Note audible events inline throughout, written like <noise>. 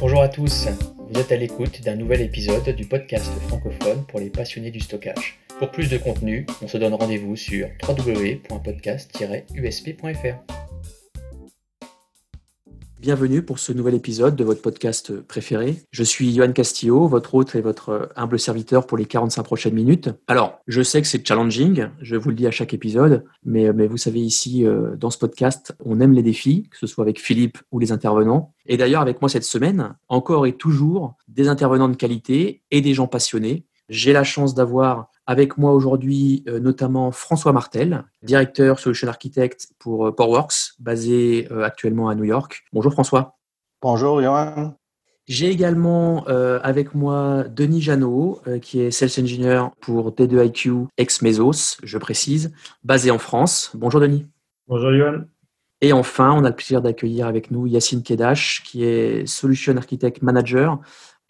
Bonjour à tous, vous êtes à l'écoute d'un nouvel épisode du podcast francophone pour les passionnés du stockage. Pour plus de contenu, on se donne rendez-vous sur www.podcast-usp.fr. Bienvenue pour ce nouvel épisode de votre podcast préféré. Je suis Johan Castillo, votre hôte et votre humble serviteur pour les 45 prochaines minutes. Alors, je sais que c'est challenging, je vous le dis à chaque épisode, mais, mais vous savez ici, euh, dans ce podcast, on aime les défis, que ce soit avec Philippe ou les intervenants. Et d'ailleurs, avec moi cette semaine, encore et toujours, des intervenants de qualité et des gens passionnés. J'ai la chance d'avoir avec moi aujourd'hui, euh, notamment François Martel, directeur solution architect pour euh, Powerworks, basé euh, actuellement à New York. Bonjour François. Bonjour Johan. J'ai également avec moi Denis Janot, qui est Sales Engineer pour D2IQ ex Mesos, je précise, basé en France. Bonjour Denis. Bonjour Johan. Et enfin, on a le plaisir d'accueillir avec nous Yacine Kedash, qui est Solution Architect Manager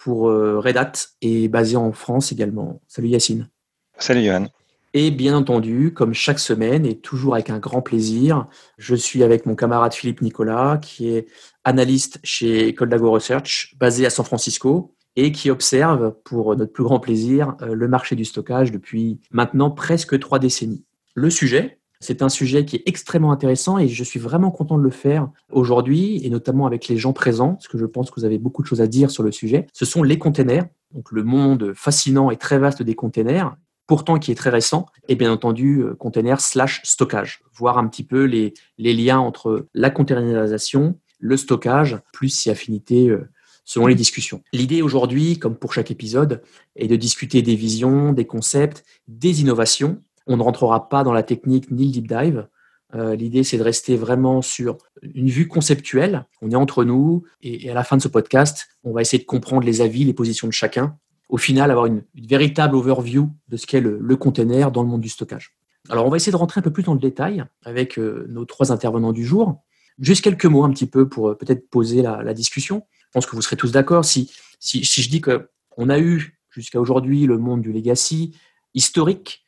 pour Red Hat et basé en France également. Salut Yacine. Salut Johan. Et bien entendu, comme chaque semaine et toujours avec un grand plaisir, je suis avec mon camarade Philippe Nicolas, qui est analyste chez Coldago Research, basé à San Francisco, et qui observe, pour notre plus grand plaisir, euh, le marché du stockage depuis maintenant presque trois décennies. Le sujet, c'est un sujet qui est extrêmement intéressant et je suis vraiment content de le faire aujourd'hui, et notamment avec les gens présents, parce que je pense que vous avez beaucoup de choses à dire sur le sujet. Ce sont les containers, donc le monde fascinant et très vaste des containers, pourtant qui est très récent, et bien entendu euh, container slash stockage, voir un petit peu les, liens entre la containerisation, le stockage, plus si affinité euh, selon les discussions. L'idée aujourd'hui, comme pour chaque épisode, est de discuter des visions, des concepts, des innovations. On ne rentrera pas dans la technique ni le deep dive. Euh, l'idée, c'est de rester vraiment sur une vue conceptuelle. On est entre nous et, à la fin de ce podcast, on va essayer de comprendre les avis, les positions de chacun au final avoir une, véritable overview de ce qu'est le, container dans le monde du stockage. Alors, on va essayer de rentrer un peu plus dans le détail avec euh, nos trois intervenants du jour. Juste quelques mots un petit peu pour euh, peut-être poser la, discussion. Je pense que vous serez tous d'accord si, si, je dis qu'on a eu jusqu'à aujourd'hui le monde du legacy historique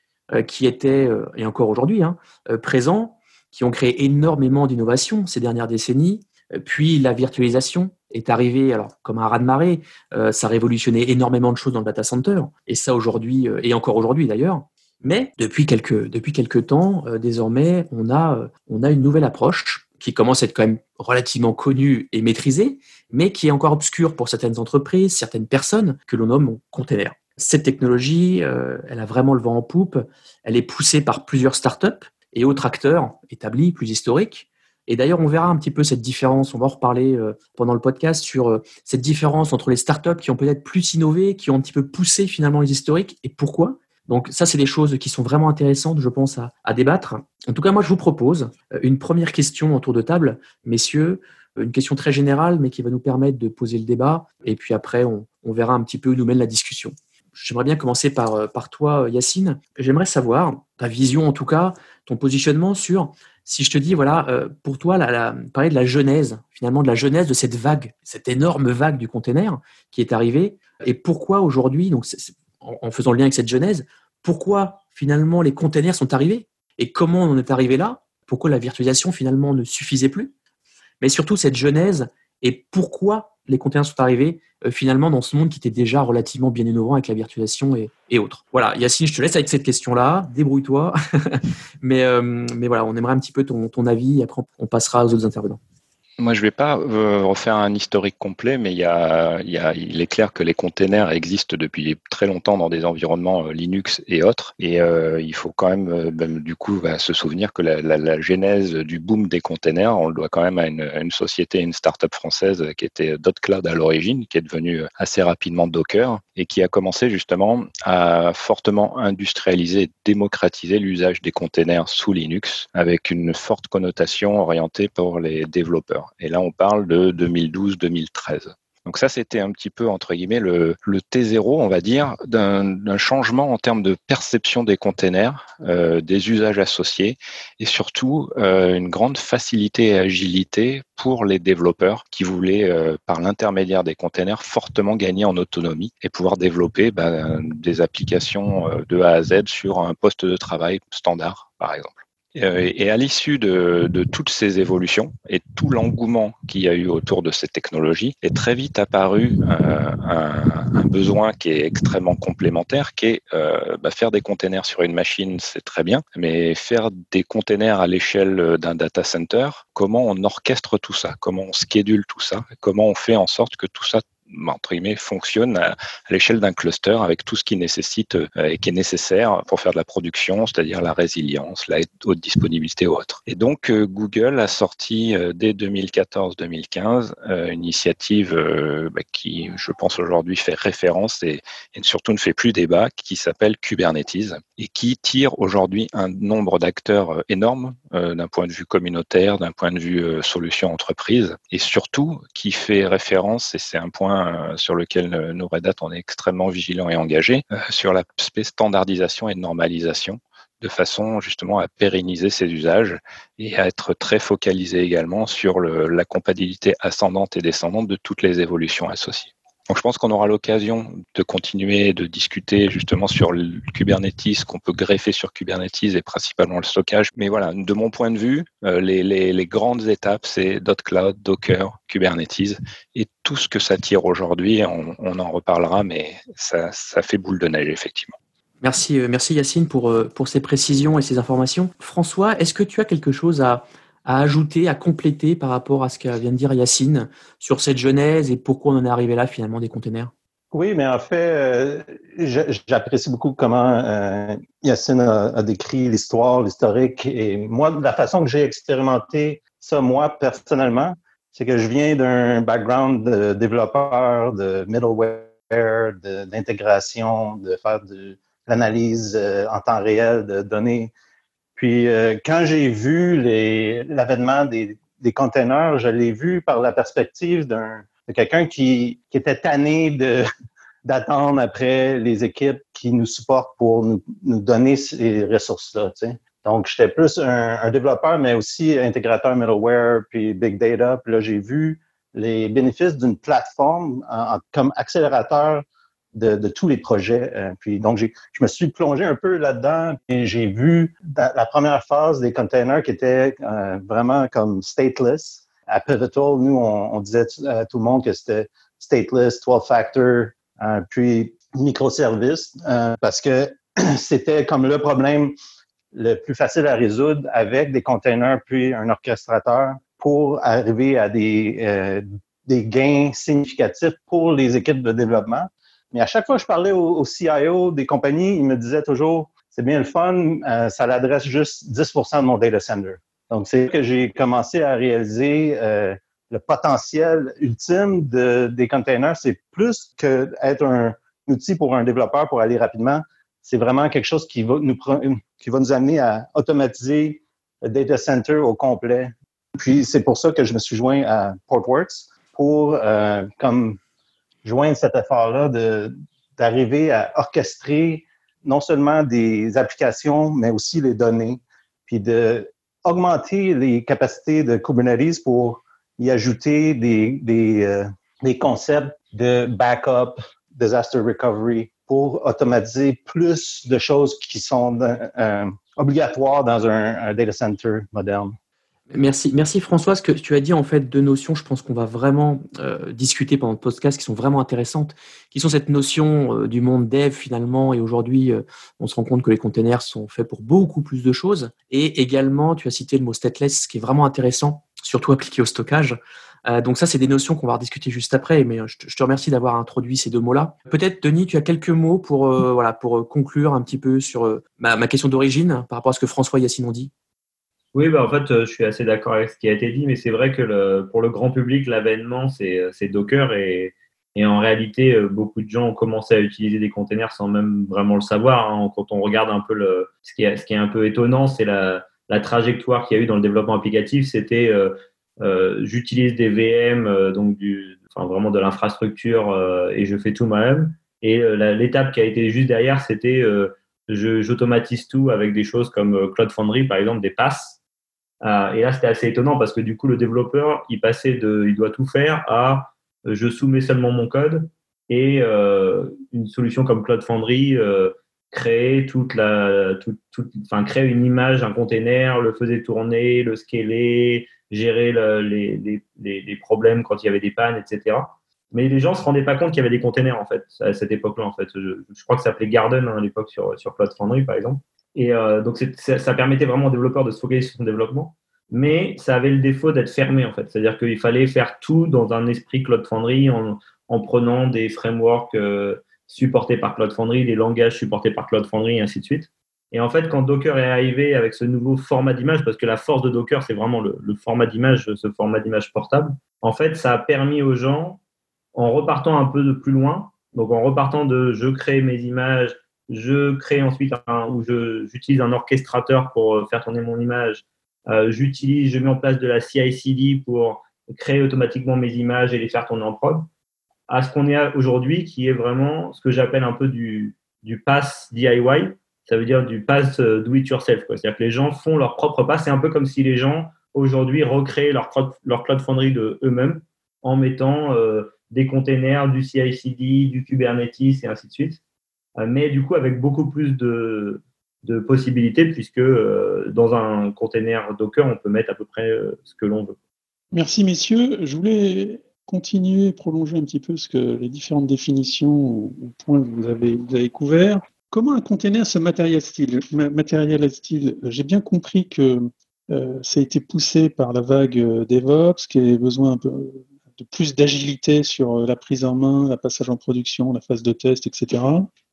qui était, et encore aujourd'hui, hein, présent, qui ont créé énormément d'innovations ces dernières décennies, puis la virtualisation est arrivé alors comme un raz-de-marée. Euh, ça révolutionnait énormément de choses dans le data center. Et ça aujourd'hui, euh, et encore aujourd'hui d'ailleurs. Mais depuis quelques, depuis quelques temps, euh, désormais, on a, on a une nouvelle approche qui commence à être quand même relativement connue et maîtrisée, mais qui est encore obscure pour certaines entreprises, certaines personnes que l'on nomme container. Cette technologie, elle a vraiment le vent en poupe. Elle est poussée par plusieurs startups et autres acteurs établis, plus historiques, et d'ailleurs, on verra un petit peu cette différence. On va en reparler euh, pendant le podcast sur euh, cette différence entre les startups qui ont peut-être plus innové, qui ont un petit peu poussé finalement les historiques et pourquoi. Donc ça, c'est des choses qui sont vraiment intéressantes, je pense, à, débattre. En tout cas, moi, je vous propose euh, une première question autour de table, messieurs, une question très générale, mais qui va nous permettre de poser le débat. Et puis après, on verra un petit peu où nous mène la discussion. J'aimerais bien commencer par, par toi, Yacine. J'aimerais savoir ta vision, en tout cas, ton positionnement sur si je te dis, voilà, euh, pour toi, la, parler de la genèse, finalement, de la genèse de cette vague, cette énorme vague du container qui est arrivée, et pourquoi aujourd'hui, donc en, faisant le lien avec cette genèse, pourquoi finalement les containers sont arrivés et comment on en est arrivé là, pourquoi la virtualisation finalement ne suffisait plus, mais surtout cette genèse et pourquoi les containers sont arrivés euh, finalement dans ce monde qui était déjà relativement bien innovant avec la virtualisation et, autres. Voilà, Yacine, je te laisse avec cette question-là, débrouille-toi. <laughs> mais, euh, mais voilà, on aimerait un petit peu ton, ton avis et après on passera aux autres intervenants. Moi, je ne vais pas euh, refaire un historique complet, mais il, y a, il, y a, il, est clair que les containers existent depuis très longtemps dans des environnements euh, Linux et autres. Et euh, il faut quand même, ben, du coup, bah, se souvenir que la, la, la, genèse du boom des containers, on le doit quand même à une, à une société, une start-up française qui était DotCloud à l'origine, qui est devenue assez rapidement Docker et qui a commencé justement à fortement industrialiser et démocratiser l'usage des containers sous Linux avec une forte connotation orientée pour les développeurs. Et là, on parle de 2012-2013. Donc ça, c'était un petit peu, entre guillemets, le, T0, on va dire, d'un changement en termes de perception des containers, euh, des usages associés, et surtout euh, une grande facilité et agilité pour les développeurs qui voulaient, euh, par l'intermédiaire des containers, fortement gagner en autonomie et pouvoir développer ben, des applications de A à Z sur un poste de travail standard, par exemple. Euh, et à l'issue de, toutes ces évolutions et tout l'engouement qu'il y a eu autour de ces technologies, est très vite apparu euh, un, besoin qui est extrêmement complémentaire, qui est euh, bah, faire des containers sur une machine, c'est très bien, mais faire des containers à l'échelle d'un data center, comment on orchestre tout ça, comment on schedule tout ça, comment on fait en sorte que tout ça entre guillemets, fonctionne à, l'échelle d'un cluster avec tout ce qui nécessite euh, et qui est nécessaire pour faire de la production, c'est-à-dire la résilience, la haute disponibilité ou autre. Et donc, euh, Google a sorti euh, dès 2014-2015 une initiative bah, qui, je pense aujourd'hui, fait référence et, et, surtout ne fait plus débat, qui s'appelle Kubernetes et qui tire aujourd'hui un nombre d'acteurs énorme d'un point de vue communautaire, d'un point de vue solution entreprise et surtout qui fait référence, et c'est un point euh, sur lequel euh, nous, Red Hat, on est extrêmement vigilants et engagés, euh, sur l'aspect standardisation et normalisation de façon justement à pérenniser ces usages et à être très focalisé également sur la compatibilité ascendante et descendante de toutes les évolutions associées. Donc je pense qu'on aura l'occasion de continuer de discuter justement sur Kubernetes, qu'on peut greffer sur Kubernetes et principalement le stockage. Mais voilà, de mon point de vue, euh, les, grandes étapes, c'est .cloud, Docker, Kubernetes et tout ce que ça tire aujourd'hui, on, en reparlera, mais ça, fait boule de neige effectivement. Merci, euh, merci Yacine euh, pour ces précisions et ces informations. François, est-ce que tu as quelque chose à, à ajouter, à compléter par rapport à ce que vient de dire Yacine sur cette genèse et pourquoi on en est arrivé là finalement des containers Oui, mais en fait, euh, j'apprécie beaucoup comment euh, Yacine a, décrit l'histoire, l'historique. Et moi, la façon que j'ai expérimenté ça, moi, personnellement, c'est que je viens d'un background de développeur, de middleware, d'intégration, de, faire de l'analyse euh, en temps réel de données puis euh, quand j'ai vu l'avènement des, des containers, je l'ai vu par la perspective d'un de quelqu'un qui, qui était tanné de <laughs> d'attendre après les équipes qui nous supportent pour nous, nous donner ces ressources-là. Tu sais. Donc, j'étais plus un, un, développeur, mais aussi intégrateur middleware, puis big data. Puis là, j'ai vu les bénéfices d'une plateforme comme accélérateur de, tous les projets. Euh, puis donc, je me suis plongé un peu là-dedans et j'ai vu la première phase des containers qui était euh, vraiment comme stateless. À Pivotal, nous, on, disait à tout le monde que c'était stateless, 12-factor, euh, puis microservice, parce que <clears throat> c'était comme le problème le plus facile à résoudre avec des containers puis un orchestrateur pour arriver à des, des gains significatifs pour les équipes de développement. Mais à chaque fois que je parlais au, CIO des compagnies, il me disait toujours, c'est bien le fun, euh, ça l'adresse juste 10% de mon data center. Donc, c'est que j'ai commencé à réaliser euh, le potentiel ultime de, des containers. C'est plus que être un outil pour un développeur pour aller rapidement. C'est vraiment quelque chose qui va nous qui va nous amener à automatiser le data center au complet. Puis c'est pour ça que je me suis joint à Portworx pour euh, comme joindre cet effort-là d'arriver à orchestrer non seulement des applications, mais aussi les données, puis de augmenter les capacités de Kubernetes pour y ajouter des, des, euh, des concepts de backup, disaster recovery, pour automatiser plus de choses qui sont euh, obligatoires dans un data center moderne. Merci, merci François. Ce que tu as dit en fait deux notions, je pense qu'on va vraiment euh, discuter pendant le podcast, qui sont vraiment intéressantes, qui sont cette notion euh, du monde dev finalement. Et aujourd'hui, euh, on se rend compte que les containers sont faits pour beaucoup plus de choses. Et également, tu as cité le mot stateless, qui est vraiment intéressant, surtout appliqué au stockage. donc ça, c'est des notions qu'on va rediscuter juste après. Mais je te, remercie d'avoir introduit ces deux mots-là. Peut-être, Denis, tu as quelques mots pour voilà pour conclure un petit peu sur ma, ma question d'origine par rapport à ce que François et Yacine ont dit. Oui, bah en fait, euh, je suis assez d'accord avec ce qui a été dit, mais c'est vrai que le, pour le grand public, l'avènement, c'est Docker et, et, en réalité, euh, beaucoup de gens ont commencé à utiliser des containers sans même vraiment le savoir. Hein. Quand on regarde un peu le, ce, qui est, ce qui est un peu étonnant, c'est la, la, trajectoire qu'il y a eu dans le développement applicatif. C'était euh, euh j'utilise des VM, donc du, enfin, vraiment de l'infrastructure et je fais tout moi-même. Et l'étape qui a été juste derrière, c'était j'automatise tout avec des choses comme Cloud Foundry, par exemple, des passes. Euh, et là, c'était assez étonnant parce que du coup, le développeur, il passait de, il doit tout faire à euh, je soumets seulement mon code et euh, une solution comme Cloud Foundry créer toute la, enfin, créer une image, un container, le faisait tourner, le scaler, gérer les, les, problèmes quand il y avait des pannes, etc. Mais les gens se rendaient pas compte qu'il y avait des containers en fait à cette époque-là. En fait, je, crois que ça s'appelait Garden hein, à l'époque sur sur Cloud Foundry par exemple. Et euh, donc ça, permettait vraiment aux développeurs de se focaliser sur son développement, mais ça avait le défaut d'être fermé en fait. C'est-à-dire qu'il fallait faire tout dans un esprit Cloud Foundry en, en prenant des frameworks euh, supportés par Cloud Foundry, des langages supportés par Cloud Foundry et ainsi de suite. Et en fait, quand Docker est arrivé avec ce nouveau format d'image, parce que la force de Docker, c'est vraiment le format d'image, ce format d'image portable, en fait, ça a permis aux gens en repartant un peu de plus loin, donc en repartant de je crée mes images, je crée ensuite un, ou j'utilise un orchestrateur pour euh, faire tourner mon image, euh, j'utilise, je mets en place de la CI/CD pour créer automatiquement mes images et les faire tourner en prod, à ce qu'on est aujourd'hui, qui est vraiment ce que j'appelle un peu du, du pass DIY, ça veut dire du pass euh, do it yourself. C'est-à-dire que les gens font leur propre pass. C'est un peu comme si les gens aujourd'hui recréaient leur, leur Cloud Foundry de eux-mêmes en mettant des containers, du CI/CD, du Kubernetes et ainsi de suite. Euh, mais du coup avec beaucoup plus de, de possibilités puisque euh, dans un container Docker, on peut mettre à peu près euh, ce que l'on veut. Merci messieurs. Je voulais continuer, prolonger un petit peu ce que les différentes définitions ou points que vous avez, couverts. Comment un container se matérialise-t-il? J'ai bien compris que ça a été poussé par la vague DevOps, qui a besoin un peu de plus d'agilité sur la prise en main, la passage en production, la phase de test, etc.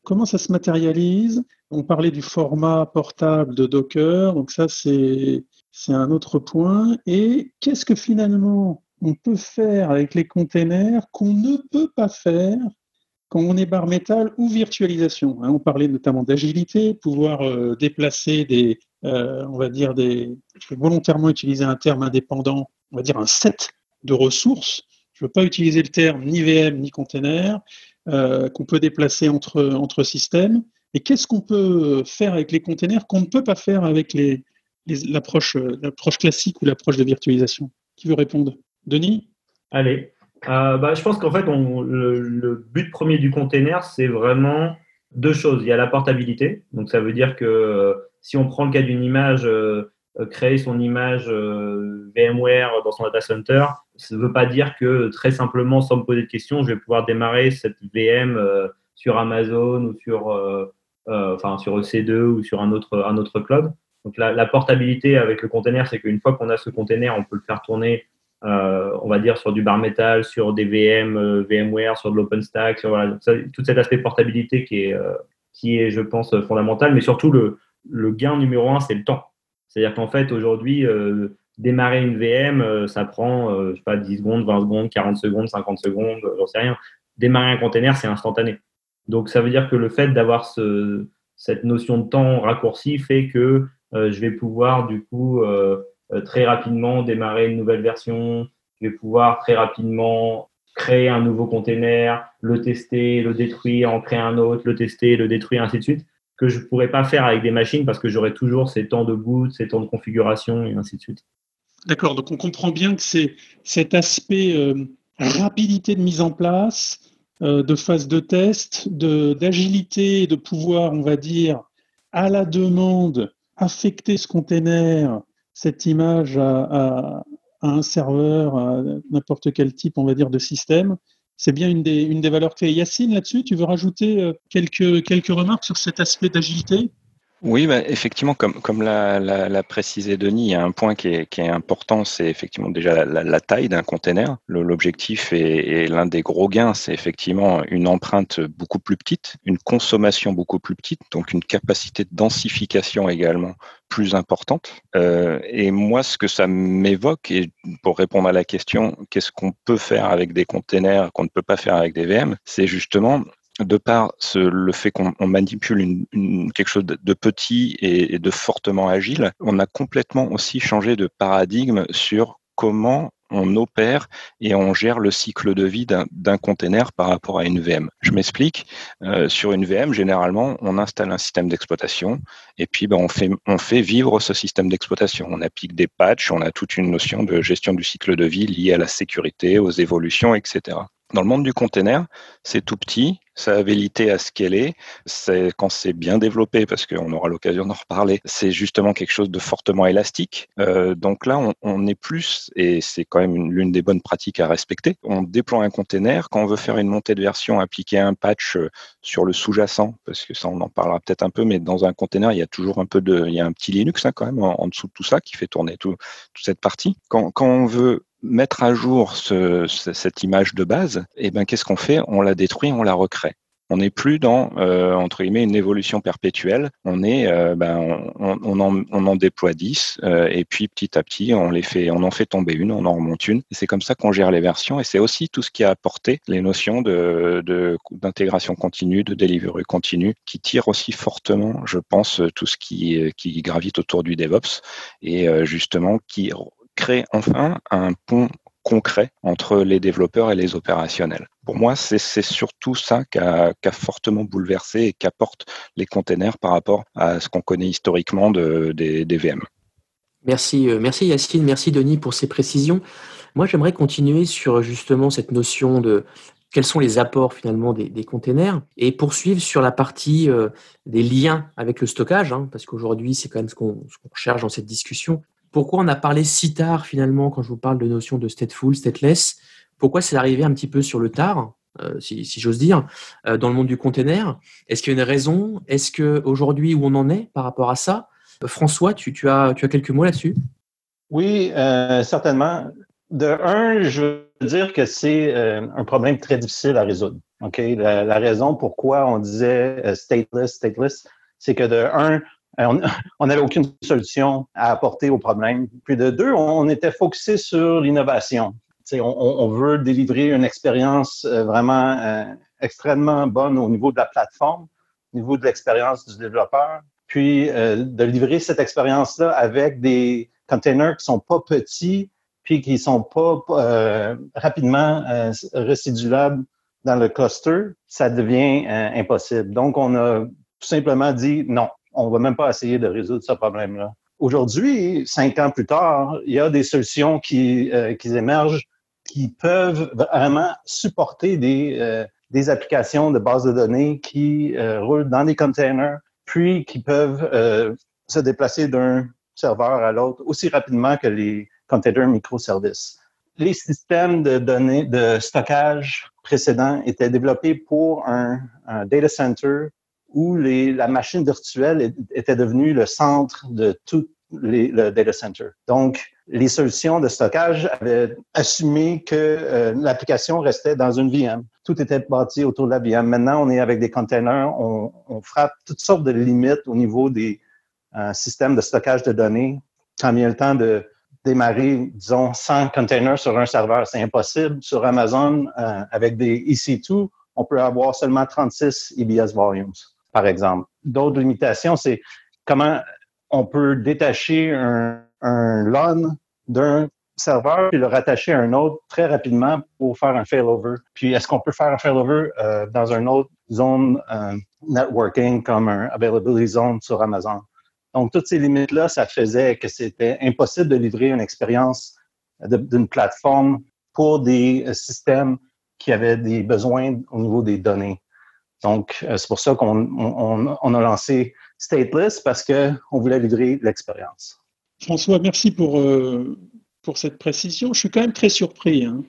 Comment ça se matérialise? On parlait du format portable de Docker, donc ça c'est un autre point. Et qu'est-ce que finalement on peut faire avec les containers qu'on ne peut pas faire quand on est bar métal ou virtualisation? Hein? On parlait notamment d'agilité, pouvoir euh, déplacer des, euh, on va dire des, je vais volontairement utiliser un terme indépendant, on va dire un set de ressources je ne veux pas utiliser le terme ni VM ni container, euh, qu'on peut déplacer entre, entre systèmes. Et qu'est-ce qu'on peut faire avec les containers qu'on ne peut pas faire avec l'approche classique ou l'approche de virtualisation? Qui veut répondre? Denis? Allez. Euh, bah, je pense qu'en fait, le, but premier du container, c'est vraiment deux choses. Il y a la portabilité. Donc, ça veut dire que euh, si on prend le cas d'une image, créer son image VMware dans son data center, ça ne veut pas dire que très simplement, sans me poser de questions, je vais pouvoir démarrer cette VM euh, sur Amazon ou sur, euh, euh, enfin, sur EC2 ou sur un autre, un autre cloud. Donc la, la portabilité avec le container, c'est qu'une fois qu'on a ce container, on peut le faire tourner, on va dire, sur du bar metal, sur des VM, VMware, sur de l'OpenStack, sur voilà, tout cet aspect portabilité qui est, qui est, je pense, fondamental. Mais surtout, le, le gain numéro un, c'est le temps. C'est-à-dire qu'en fait, aujourd'hui, démarrer une VM, euh, ça prend, euh, je sais pas, 10 secondes, 20 secondes, 40 secondes, 50 secondes, j'en sais rien. Démarrer un container, c'est instantané. Donc, ça veut dire que le fait d'avoir ce, cette notion de temps raccourci fait que euh, je vais pouvoir, du coup, très rapidement démarrer une nouvelle version. Je vais pouvoir très rapidement créer un nouveau container, le tester, le détruire, en créer un autre, le tester, le détruire, ainsi de suite, que je ne pourrais pas faire avec des machines parce que j'aurais toujours ces temps de boot, ces temps de configuration et ainsi de suite. D'accord, donc on comprend bien que c'est cet aspect euh, rapidité de mise en place, euh, de phase de test, d'agilité, de, pouvoir, on va dire, à la demande, affecter ce container, cette image à, un serveur, à n'importe quel type, on va dire, de système. C'est bien une des, une des valeurs clés. Yacine, là-dessus, tu veux rajouter euh, quelques, quelques remarques sur cet aspect d'agilité? Oui, bah, effectivement, comme, l'a, précisé Denis, il y a un point qui est, est important, c'est effectivement déjà la, taille d'un container. L'objectif et, l'un des gros gains, c'est effectivement une empreinte beaucoup plus petite, une consommation beaucoup plus petite, donc une capacité de densification également plus importante. Euh, et moi, ce que ça m'évoque, et pour répondre à la question, qu'est-ce qu'on peut faire avec des containers qu'on ne peut pas faire avec des VM, c'est justement de par le fait qu'on manipule quelque chose de petit et, de fortement agile, on a complètement aussi changé de paradigme sur comment on opère et on gère le cycle de vie d'un container par rapport à une VM. Je m'explique. Euh, sur une VM, généralement, on installe un système d'exploitation et puis ben, on, fait, on fait vivre ce système d'exploitation. On applique des patchs, on a toute une notion de gestion du cycle de vie liée à la sécurité, aux évolutions, etc. Dans le monde du container, c'est tout petit, sa habilité à scaler, c'est quand c'est bien développé, parce qu'on aura l'occasion d'en reparler, c'est justement quelque chose de fortement élastique. Euh, donc là, on, est plus, et c'est quand même l'une des bonnes pratiques à respecter, on déploie un container, quand on veut faire une montée de version, appliquer un patch euh, sur le sous-jacent, parce que ça, on en parlera peut-être un peu, mais dans un container, il y a toujours un peu de, il y a un petit Linux hein, quand même en, dessous de tout ça qui fait tourner tout, toute cette partie. Quand on veut mettre à jour ce, cette image de base, et eh ben qu'est-ce qu'on fait? On la détruit, on la recrée. On n'est plus dans euh, entre guillemets une évolution perpétuelle. On est, euh, ben, on, en, on, en, déploie 10 euh, et puis petit à petit on les fait, on en fait tomber une, on en remonte une. C'est comme ça qu'on gère les versions. Et c'est aussi tout ce qui a apporté les notions de d'intégration continue, de delivery continue, qui tire aussi fortement, je pense, tout ce qui qui gravite autour du DevOps et justement qui crée enfin un pont concret entre les développeurs et les opérationnels. Pour moi, c'est surtout ça qui a, fortement bouleversé et qu'apportent les containers par rapport à ce qu'on connaît historiquement de, des, VM. Merci, euh, merci Yacine, merci Denis pour ces précisions. Moi, j'aimerais continuer sur justement cette notion de quels sont les apports finalement des, containers et poursuivre sur la partie euh, des liens avec le stockage, hein, parce qu'aujourd'hui, c'est quand même ce qu'on qu cherche dans cette discussion. Pourquoi on a parlé si tard finalement quand je vous parle de notion de stateful, stateless? Pourquoi c'est arrivé un petit peu sur le tard, euh, si, j'ose dire, euh, dans le monde du container? Est-ce qu'il y a une raison? Est-ce que aujourd'hui où on en est par rapport à ça? Euh, François, tu, as, quelques mots là-dessus? Oui, certainement. De un, je veux dire que c'est un problème très difficile à résoudre. Ok, la, la raison pourquoi on disait stateless, stateless, c'est que de un, <laughs> on n'avait aucune solution à apporter au problème. Puis de deux, on était focusé sur l'innovation. On, on, veut délivrer une expérience euh, vraiment euh, extrêmement bonne au niveau de la plateforme, au niveau de l'expérience du développeur, puis euh, de livrer cette expérience-là avec des containers qui sont pas petits, puis qui sont pas euh, rapidement euh, résidulables dans le cluster, ça devient impossible. Donc, on a tout simplement dit non, on va même pas essayer de résoudre ce problème-là. Aujourd'hui, cinq ans plus tard, il y a des solutions qui, euh, émergent qui peuvent vraiment supporter des, euh, des applications de base de données qui euh, roulent dans des containers, puis qui peuvent euh, se déplacer d'un serveur à l'autre aussi rapidement que les containers microservices. Les systèmes de données de stockage précédents étaient développés pour un data center où la machine virtuelle était devenue le centre de tout le data center. Donc, les solutions de stockage avaient assumé que euh, l'application restait dans une VM. Tout était bâti autour de la VM. Maintenant, on est avec des containers, on, on frappe toutes sortes de limites au niveau des euh, systèmes de stockage de données. Quand vient le temps de démarrer, disons, 100 containers sur un serveur, c'est impossible. Sur Amazon, euh, avec des EC2, on peut avoir seulement 36 EBS volumes par exemple. D'autres limitations, c'est comment on peut détacher un, un d'un serveur puis le rattacher à un autre très rapidement pour faire un failover. Puis est-ce qu'on peut faire un failover euh, dans une autre zone euh, networking comme un availability zone sur Amazon? Donc toutes ces limites-là, ça faisait que c'était impossible de livrer une expérience d'une plateforme pour des systèmes qui avaient des besoins au niveau des données. Donc, euh, c'est pour ça qu'on on, on a lancé Stateless parce qu'on voulait livrer l'expérience. François, merci pour, euh, pour cette précision. Je suis quand même très surpris, hein,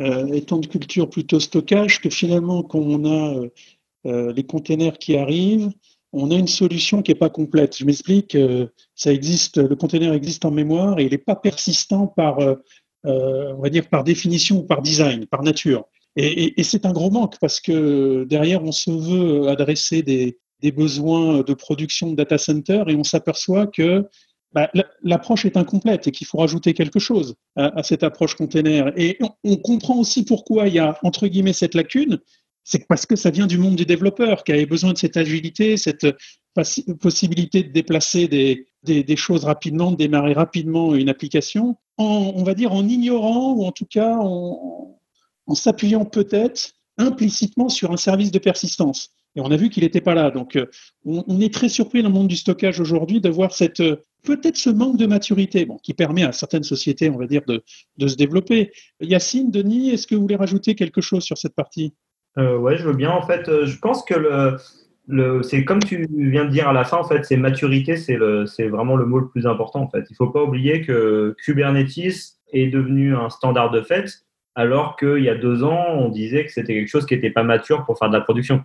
euh, étant de culture plutôt stockage, que finalement, quand on a les containers qui arrivent, on a une solution qui n'est pas complète. Je m'explique, ça existe, le container existe en mémoire et il n'est pas persistant par, on va dire, par définition ou par design, par nature. Et, c'est un gros manque parce que derrière, on se veut adresser des, besoins de production de data center et on s'aperçoit que bah, l'approche est incomplète et qu'il faut rajouter quelque chose à, cette approche container. Et on, comprend aussi pourquoi il y a, entre guillemets, cette lacune. C'est parce que ça vient du monde du développeur qui avait besoin de cette agilité, cette possibilité de déplacer des, choses rapidement, de démarrer rapidement une application, on va dire en ignorant ou en tout cas en, en s'appuyant peut-être implicitement sur un service de persistance. Et on a vu qu'il n'était pas là. Donc, on, on, est très surpris dans le monde du stockage aujourd'hui de voir cette peut-être ce manque de maturité, bon, qui permet à certaines sociétés, on va dire, de, de se développer. Yacine, Denis, est-ce que vous voulez rajouter quelque chose sur cette partie? Euh, Ouais, je veux bien. En fait, euh, je pense que le, le, c'est comme tu viens de dire à la fin, en fait, c'est maturité, c'est, le, c'est vraiment le mot le plus important. En fait, il faut pas oublier que Kubernetes est devenu un standard de fait, alors qu'il y a deux ans, on disait que c'était quelque chose qui n'était pas mature pour faire de la production.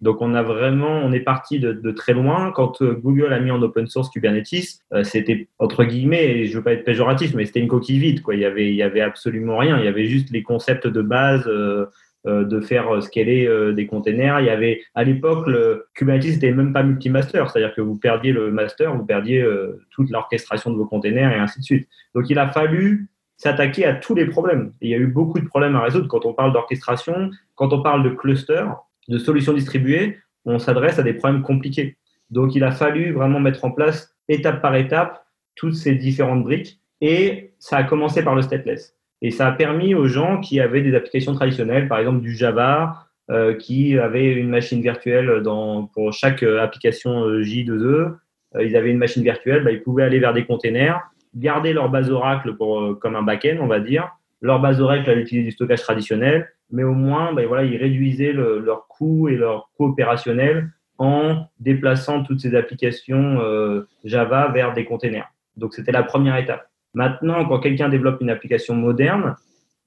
Donc on a vraiment, on est parti de, très loin. Quand euh, Google a mis en open source Kubernetes, euh, c'était entre guillemets, je veux pas être péjoratif, mais c'était une coquille vide. Il y avait, il y avait absolument rien. Il y avait juste les concepts de base. Euh, de faire scaler des containers. Il y avait à l'époque le Kubernetes n'était même pas multi-master, c'est-à-dire que vous perdiez le master, vous perdiez toute l'orchestration de vos containers et ainsi de suite. Donc il a fallu s'attaquer à tous les problèmes. Il y a eu beaucoup de problèmes à résoudre quand on parle d'orchestration, quand on parle de cluster de solutions distribuées, on s'adresse à des problèmes compliqués. Donc, il a fallu vraiment mettre en place étape par étape toutes ces différentes briques et ça a commencé par le stateless. Et ça a permis aux gens qui avaient des applications traditionnelles, par exemple du Java, euh, qui avaient une machine virtuelle dans, pour chaque euh, application euh, J2E, ils avaient une machine virtuelle, bah, ils pouvaient aller vers des containers, garder leur base Oracle pour, comme un backend, on va dire. Leur base Oracle allait utiliser du stockage traditionnel mais au moins, ben voilà, ils réduisaient leurs coûts et leur coût opérationnel en déplaçant toutes ces applications euh, Java vers des containers. Donc, c'était la première étape. Maintenant, quand quelqu'un développe une application moderne,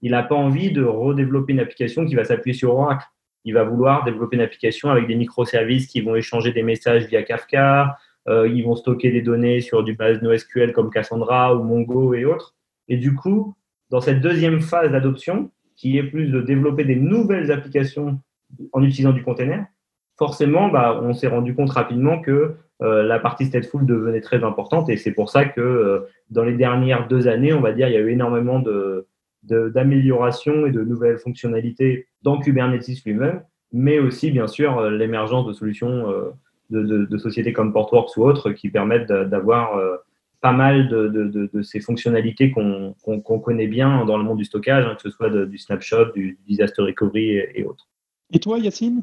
il n'a pas envie de redévelopper une application qui va s'appuyer sur Oracle. Il va vouloir développer une application avec des microservices qui vont échanger des messages via Kafka, euh, ils vont stocker des données sur du base NoSQL comme Cassandra ou Mongo et autres. Et du coup, dans cette deuxième phase d'adoption, qui est plus de développer des nouvelles applications en utilisant du container, forcément, bah, on s'est rendu compte rapidement que euh, la partie stateful devenait très importante et c'est pour ça que euh, dans les dernières deux années, on va dire, il y a eu énormément de, d'améliorations et de nouvelles fonctionnalités dans Kubernetes lui-même, mais aussi, bien sûr, euh, l'émergence de solutions de, de, sociétés comme Portworx ou autres qui permettent d'avoir pas mal de, de, de ces fonctionnalités qu'on connaît bien dans le monde du stockage, hein, que ce soit du snapshot, du, disaster recovery et, et autres. Et toi, Yacine?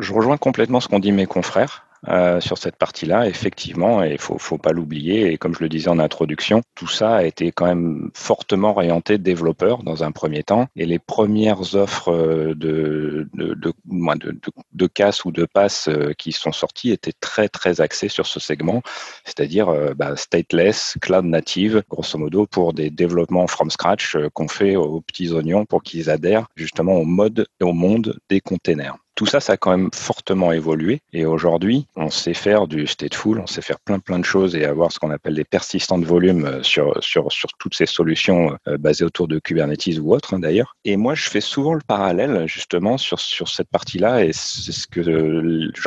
Je rejoins complètement ce qu'ont dit mes confrères. Euh, sur cette partie-là, effectivement, et il faut, faut pas l'oublier. Et comme je le disais en introduction, tout ça a été quand même fortement orienté développeur dans un premier temps. Et les premières offres euh, de, de, de, de, de casse ou de passe euh, qui sont sorties étaient très, très axées sur ce segment, c'est-à-dire bah, stateless, cloud native, grosso modo, pour des développements from scratch qu'on fait aux petits oignons pour qu'ils adhèrent justement au mode et au monde des containers. Tout ça, ça a quand même fortement évolué. Et aujourd'hui, on sait faire du stateful, on sait faire plein plein de choses et avoir ce qu'on appelle des persistants de volume euh, sur, sur, sur toutes ces solutions euh, basées autour de Kubernetes ou autres hein, d'ailleurs. Et moi, je fais souvent le parallèle justement sur, sur cette partie-là et c'est ce que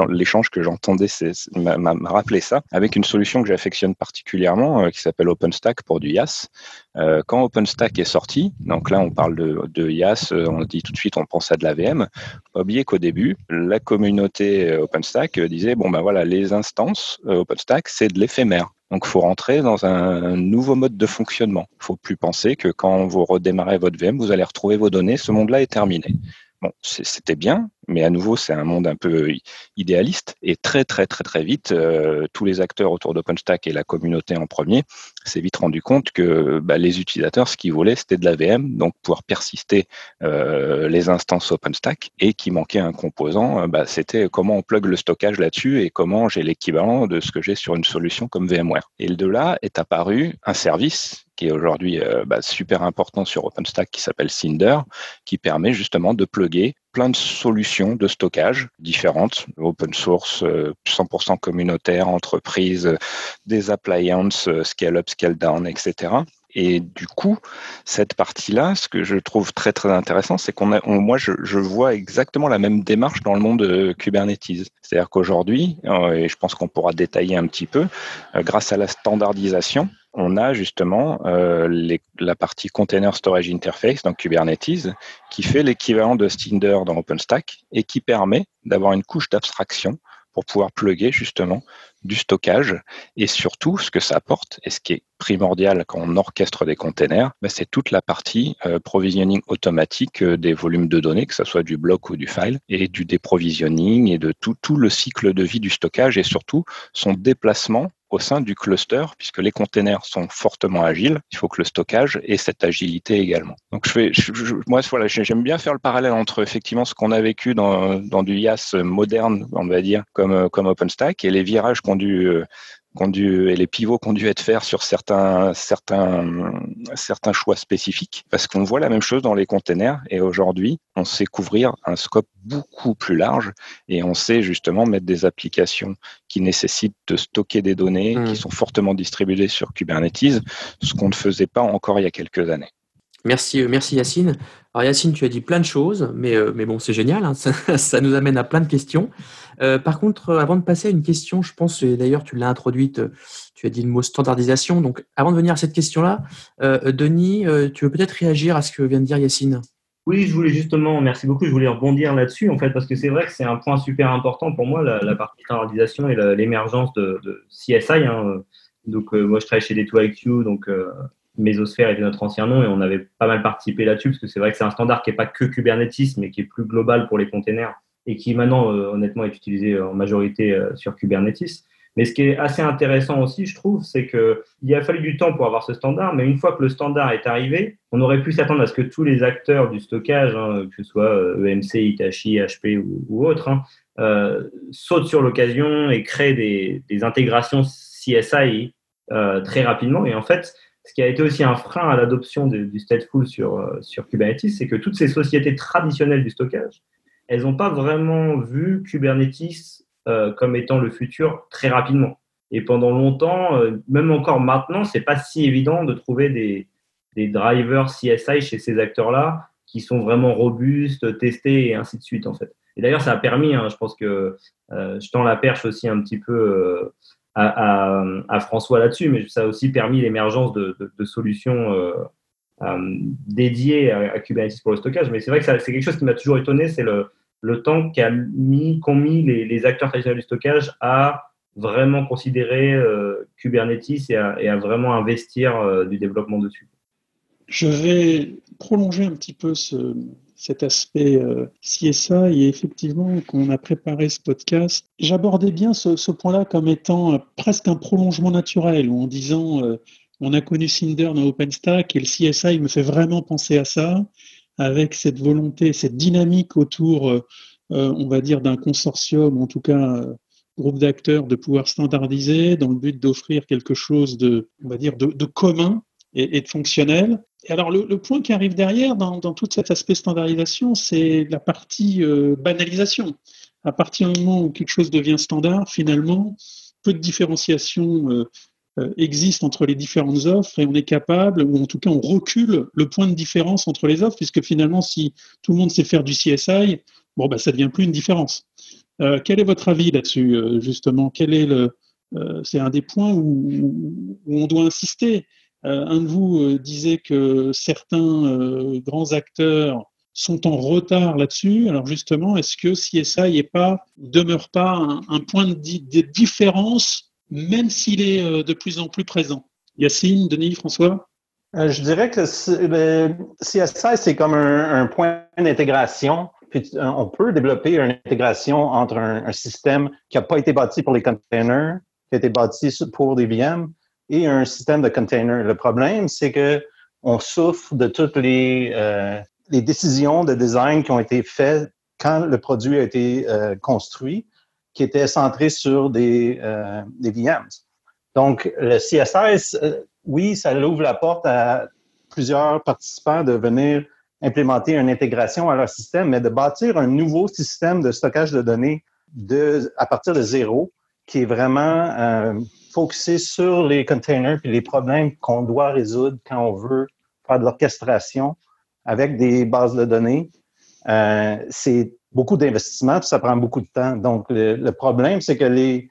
l'échange que j'entendais m'a rappelé ça avec une solution que j'affectionne particulièrement euh, qui s'appelle OpenStack pour du YAS. Euh, quand OpenStack est sorti, donc là on parle de, de YAS, euh, on dit tout de suite on pense à de la VM. Oubliez qu'au début, la communauté euh, OpenStack disait bon ben voilà les instances OpenStack c'est de l'éphémère. Donc, faut rentrer dans un nouveau mode de fonctionnement. Faut plus penser que quand vous redémarrez votre VM, vous allez retrouver vos données. Ce monde-là est terminé. Bon, c'était bien, mais à nouveau, c'est un monde un peu idéaliste. Et très, très, très, très vite, euh, tous les acteurs autour d'OpenStack et la communauté en premier s'est vite rendu compte que bah, les utilisateurs, ce qu'ils voulaient, c'était de la VM, donc pouvoir persister euh, les instances OpenStack, et qui manquait un composant, euh, bah, c'était comment on plug le stockage là-dessus et comment j'ai l'équivalent de ce que j'ai sur une solution comme VMware. Et de là est apparu un service qui est aujourd'hui euh, bah, super important sur OpenStack, qui s'appelle Cinder, qui permet justement de plugger plein de solutions de stockage différentes, open source, 100% euh, communautaire, entreprise, des appliances, euh, scale up, scale down, etc. Et du coup, cette partie-là, ce que je trouve très très intéressant, c'est qu'on a, moi, je, je, vois exactement la même démarche dans le monde de Kubernetes. C'est-à-dire qu'aujourd'hui, et je pense qu'on pourra détailler un petit peu, grâce à la standardisation, on a justement euh, la partie Container Storage Interface, donc Kubernetes, qui fait l'équivalent de Stinder dans OpenStack et qui permet d'avoir une couche d'abstraction pour pouvoir plugger justement du stockage. Et surtout ce que ça apporte et ce qui est primordial quand on orchestre des containers, ben, c'est toute la partie euh, provisioning automatique euh, des volumes de données, que ce soit du bloc ou du file, et du déprovisioning et de tout le cycle de vie du stockage et surtout son déplacement au sein du cluster, puisque les containers sont fortement agiles. Il faut que le stockage ait cette agilité également. Donc, je moi, voilà, j'aime bien faire le parallèle entre effectivement ce qu'on a vécu dans, dans du IaaS moderne, on va dire, comme, comme OpenStack, et les virages qu'on dû et les pivots qu'on dû être faits sur certains, certains, certains choix spécifiques, parce qu'on voit la même chose dans les containers. Et aujourd'hui, on sait couvrir un scope beaucoup plus large et on sait justement mettre des applications qui nécessitent de stocker des données, qui mmh. sont fortement distribuées sur Kubernetes, ce qu'on ne faisait pas encore il y a quelques années. Merci, euh, merci Yacine. Alors Yacine, tu as dit plein de choses, mais, euh, mais bon, c'est génial, hein. <laughs> ça, nous amène à plein de questions. Euh, par contre, avant de passer à une question, je pense, et d'ailleurs tu l'as introduite, tu as dit le mot standardisation. Donc avant de venir à cette question-là, Denis, tu veux peut-être réagir à ce que vient de dire Yacine? Oui, je voulais justement, merci beaucoup, je voulais rebondir là-dessus, en fait, parce que c'est vrai que c'est un point super important pour moi, la, partie standardisation et l'émergence de, CSI. Hein. Donc, moi, je travaille chez D2IQ, donc Mesosphère était notre ancien nom et on avait pas mal participé là-dessus parce que c'est vrai que c'est un standard qui n'est pas que Kubernetes mais qui est plus global pour les containers et qui maintenant euh, honnêtement est utilisé en majorité euh, sur Kubernetes. Mais ce qui est assez intéressant aussi, je trouve, c'est qu'il a fallu du temps pour avoir ce standard, mais une fois que le standard est arrivé, on aurait pu s'attendre à ce que tous les acteurs du stockage, hein, que ce soit EMC, euh, e Hitachi, HP ou, autres, hein, sautent sur l'occasion et créent des intégrations CSI très rapidement. Et en fait, ce qui a été aussi un frein à l'adoption du stateful sur, euh, sur Kubernetes, c'est que toutes ces sociétés traditionnelles du stockage, elles n'ont pas vraiment vu Kubernetes euh, comme étant le futur très rapidement. Et pendant longtemps, euh, même encore maintenant, c'est pas si évident de trouver des, des drivers CSI chez ces acteurs-là qui sont vraiment robustes, testés et ainsi de suite en fait. Et d'ailleurs, ça a permis, hein, je pense que je tends la perche aussi un petit peu à, François là-dessus, mais ça a aussi permis l'émergence de, solutions euh, euh, dédiées à, Kubernetes pour le stockage. Mais c'est vrai que c'est quelque chose qui m'a toujours étonné, c'est le, temps qu'ont mis, mis les, acteurs traditionnels du stockage à vraiment considérer euh, Kubernetes et à, vraiment investir du développement dessus. Je vais prolonger un petit peu ce, cet aspect euh, CSA et effectivement, quand on a préparé ce podcast, j'abordais bien ce, point-là comme étant euh, presque un prolongement naturel, en disant euh, on a connu Cinder dans OpenStack et le CSA, il me fait vraiment penser à ça, avec cette volonté, cette dynamique autour, on va dire, d'un consortium, en tout cas groupe d'acteurs, de pouvoir standardiser dans le but d'offrir quelque chose de, on va dire, de, commun et, de fonctionnel. Et alors, le, point qui arrive derrière dans, tout cet aspect standardisation, c'est la partie euh, banalisation. À partir du moment où quelque chose devient standard, finalement, peu de différenciation euh, euh, existe entre les différentes offres et on est capable, ou en tout cas on recule le point de différence entre les offres, puisque finalement, si tout le monde sait faire du CSI, bon, bah, ça devient plus une différence. quel est votre avis là-dessus, justement? Quel est le, C'est un des points où on doit insister. Euh, un de vous euh, disait que certains euh, grands acteurs sont en retard là-dessus. Alors justement, est-ce que CSI est pas, demeure pas un, point de, différence, même s'il est de plus en plus présent? Yacine, Denis, François? Je dirais que CSI, c'est comme un, point d'intégration. on peut développer une intégration entre un, un système qui n'a pas été bâti pour les containers, qui a été bâti pour des VM, et un système de container. Le problème, c'est que on souffre de toutes les, euh, décisions de design qui ont été faites quand le produit a été euh, construit, qui étaient centrées sur des, euh, VMs. Donc, le CSS, oui, ça ouvre la porte à plusieurs participants de venir implémenter une intégration à leur système, mais de bâtir un nouveau système de stockage de données à partir de zéro, qui est vraiment focusé sur les containers et les problèmes qu'on doit résoudre quand on veut faire de l'orchestration avec des bases de données. Euh, c'est beaucoup d'investissement, ça prend beaucoup de temps. Donc, le, problème, c'est que les,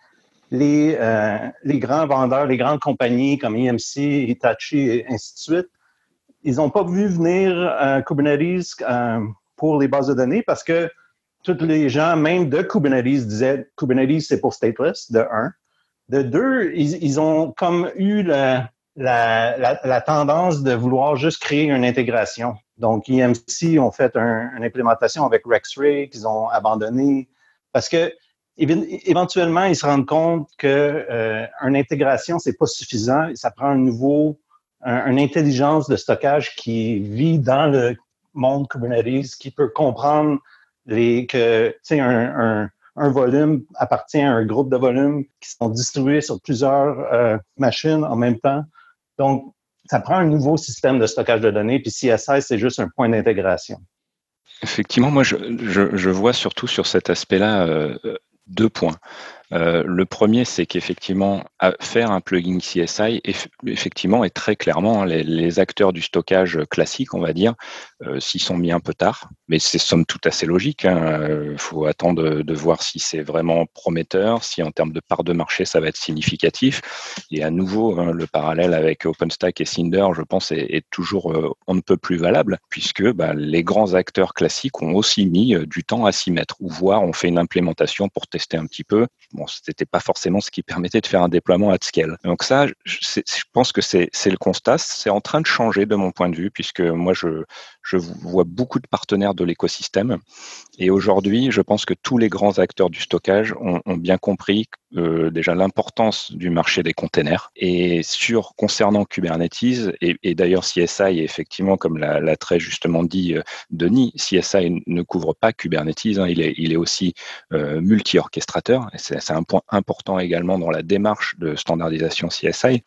les, euh, les grands vendeurs, les grandes compagnies comme EMC, Hitachi et ainsi de suite, ils n'ont pas vu venir euh, Kubernetes pour les bases de données parce que tous les gens, même de Kubernetes, disaient Kubernetes, c'est pour stateless, de un. De deux, ils, ont comme eu la, tendance de vouloir juste créer une intégration. Donc, EMC ont fait une implémentation avec Rexray qu'ils ont abandonné parce que éventuellement, ils se rendent compte que euh, une intégration, c'est pas suffisant. Ça prend un nouveau, une intelligence de stockage qui vit dans le monde Kubernetes, qui peut comprendre les, que, un, un, un volume appartient à un groupe de volumes qui sont distribués sur plusieurs euh, machines en même temps. Donc, ça prend un nouveau système de stockage de données, puis CSI, c'est juste un point d'intégration. Effectivement, moi, je, vois surtout sur cet aspect-là euh, deux points. Euh, le premier, c'est qu'effectivement, faire un plugin CSI, effectivement, est très clairement hein, les, acteurs du stockage classique, on va dire, euh, s'y sont mis un peu tard, mais c'est somme toute assez logique. Il hein. faut attendre de, voir si c'est vraiment prometteur, si en termes de part de marché, ça va être significatif. Et à nouveau, hein, le parallèle avec OpenStack et Cinder, je pense, est, toujours euh, on ne peut plus valable, puisque bah, les grands acteurs classiques ont aussi mis euh, du temps à s'y mettre, ou voire on fait une implémentation pour tester un petit peu bon, c'était pas forcément ce qui permettait de faire un déploiement à scale. Donc ça, je, je pense que c'est le constat. C'est en train de changer de mon point de vue, puisque moi, je, je vois beaucoup de partenaires de l'écosystème. Et aujourd'hui, je pense que tous les grands acteurs du stockage ont, bien compris euh, déjà l'importance du marché des containers. Et sur concernant Kubernetes, et, et d'ailleurs CSI, effectivement, comme l'a très justement dit euh, Denis, CSI ne couvre pas Kubernetes, hein, il, est, il est aussi euh, multi-orchestrateur. C'est un point important également dans la démarche de standardisation CSI.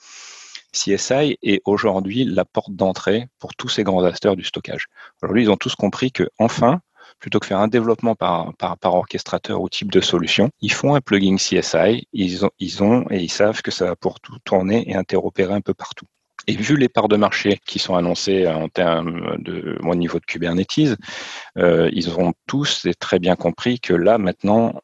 CSI est aujourd'hui la porte d'entrée pour tous ces grands acteurs du stockage. Aujourd'hui, ils ont tous compris que enfin, plutôt que faire un développement par, orchestrateur ou type de solution, ils font un plugin CSI, ils ont, ils ont et ils savent que ça va pour tout tourner et interopérer un peu partout. Et vu les parts de marché qui sont annoncées en termes de au niveau de Kubernetes, euh, ils ont tous très bien compris que là maintenant,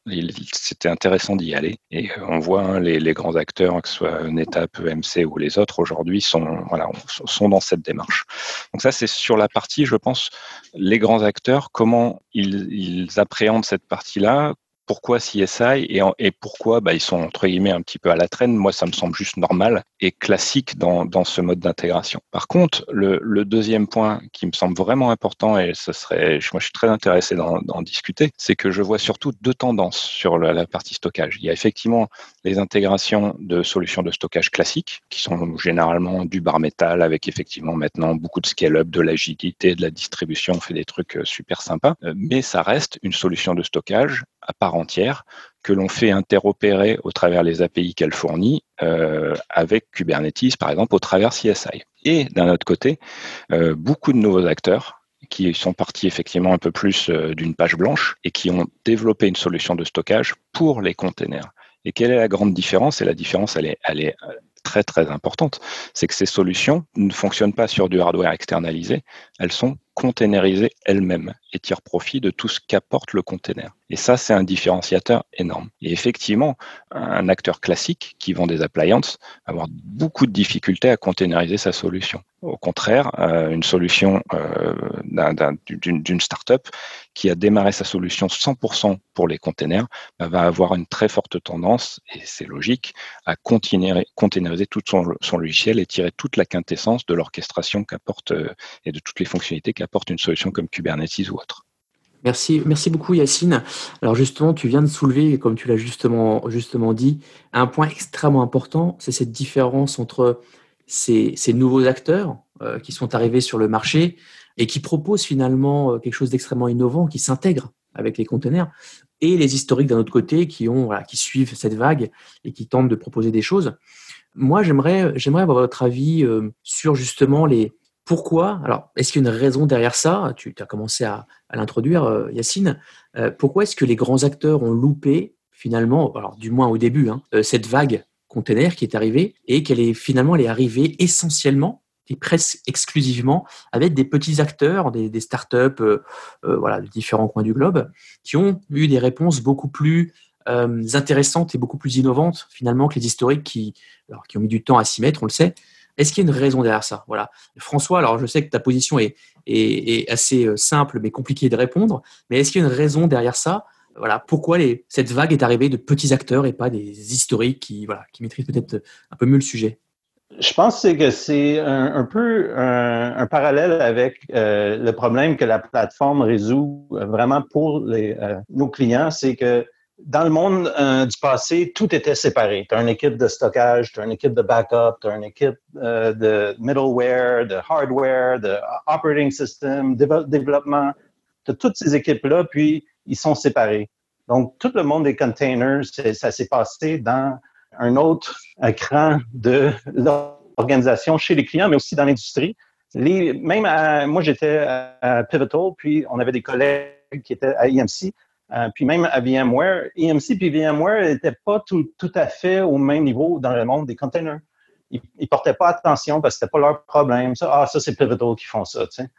c'était intéressant d'y aller. Et euh, on voit hein, les, les, grands acteurs, que ce soit NetApp, EMC ou les autres, aujourd'hui sont voilà sont dans cette démarche. Donc ça, c'est sur la partie, je pense, les grands acteurs, comment ils, ils appréhendent cette partie-là, pourquoi CSI et, pourquoi bah, ils sont entre guillemets un petit peu à la traîne. Moi, ça me semble juste normal et classique dans, ce mode d'intégration. Par contre, le, le, deuxième point qui me semble vraiment important et ce serait, moi, je suis très intéressé d'en discuter, c'est que je vois surtout deux tendances sur la, la, partie stockage. Il y a effectivement les intégrations de solutions de stockage classiques qui sont généralement du bar métal avec effectivement maintenant beaucoup de scale-up, de l'agilité, de la distribution, on fait des trucs euh, super sympas, euh, mais ça reste une solution de stockage à part entière que l'on fait interopérer au travers les API qu'elle fournit euh, avec Kubernetes, par exemple, au travers CSI. Et d'un autre côté, euh, beaucoup de nouveaux acteurs qui sont partis effectivement un peu plus euh, d'une page blanche et qui ont développé une solution de stockage pour les containers. Et quelle est la grande différence? Et la différence, elle est, elle est très très importante, c'est que ces solutions ne fonctionnent pas sur du hardware externalisé, elles sont containerisées elles-mêmes et tirent profit de tout ce qu'apporte le container. Et ça, c'est un différenciateur énorme. Et effectivement, un acteur classique qui vend des appliances va avoir beaucoup de difficultés à containeriser sa solution. Au contraire, euh, une solution euh, d'une startup qui a démarré sa solution 100% pour les containers bah, va avoir une très forte tendance, et c'est logique, à containeriser tout son, son, logiciel et tirer toute la quintessence de l'orchestration qu'apporte euh, et de toutes les fonctionnalités qu'apporte une solution comme Kubernetes ou autre. Merci, merci beaucoup Yacine. Alors justement, tu viens de soulever, comme tu l'as justement, justement dit, un point extrêmement important, c'est cette différence entre ces, ces nouveaux acteurs euh, qui sont arrivés sur le marché et qui proposent finalement euh, quelque chose d'extrêmement innovant, qui s'intègre avec les conteneurs, et les historiques d'un autre côté qui, ont, qui suivent cette vague et qui tentent de proposer des choses. Moi, j'aimerais, j'aimerais avoir votre avis euh, sur justement les, pourquoi Alors, est-ce qu'il y a une raison derrière ça? Tu as commencé à, l'introduire, euh, Yacine. Euh, pourquoi est-ce que les grands acteurs ont loupé, finalement, du moins au début, hein, euh, cette vague container qui est arrivée et qu'elle est finalement arrivée essentiellement et presque exclusivement avec des petits acteurs, des, startups voilà, de différents coins du globe, qui ont eu des réponses beaucoup plus intéressantes et beaucoup plus innovantes finalement que les historiques qui ont mis du temps à s'y mettre, on le sait, est-ce qu'il y a une raison derrière ça? Voilà. François, alors je sais que ta position est, est, assez euh, simple mais compliquée de répondre, mais est-ce qu'il y a une raison derrière ça? Voilà, pourquoi cette vague est arrivée de petits acteurs et pas des historiques qui, voilà, qui maîtrisent peut-être un peu mieux le sujet? Je pense que c'est un, peu un, un, parallèle avec euh, le problème que la plateforme résout vraiment pour les, euh, nos clients, c'est que dans le monde euh, du passé, tout était séparé. Tu as une équipe de stockage, tu as une équipe de backup, tu as une équipe euh, de middleware, de hardware, de operating system, développement. Tu as toutes ces équipes-là, puis ils sont séparés. Donc, tout le monde des containers, ça s'est passé dans un autre cran de l'organisation chez les clients, mais aussi dans l'industrie. même moi, j'étais à Pivotal, puis on avait des collègues qui étaient à EMC, euh, puis même à VMware, EMC puis VMware n'étaient pas tout, tout, à fait au même niveau dans le monde des containers. Ils ne portaient pas attention parce que ce n'était pas leur problème. Ça, ah, ça, c'est Pivotal qui font ça. Tu sais.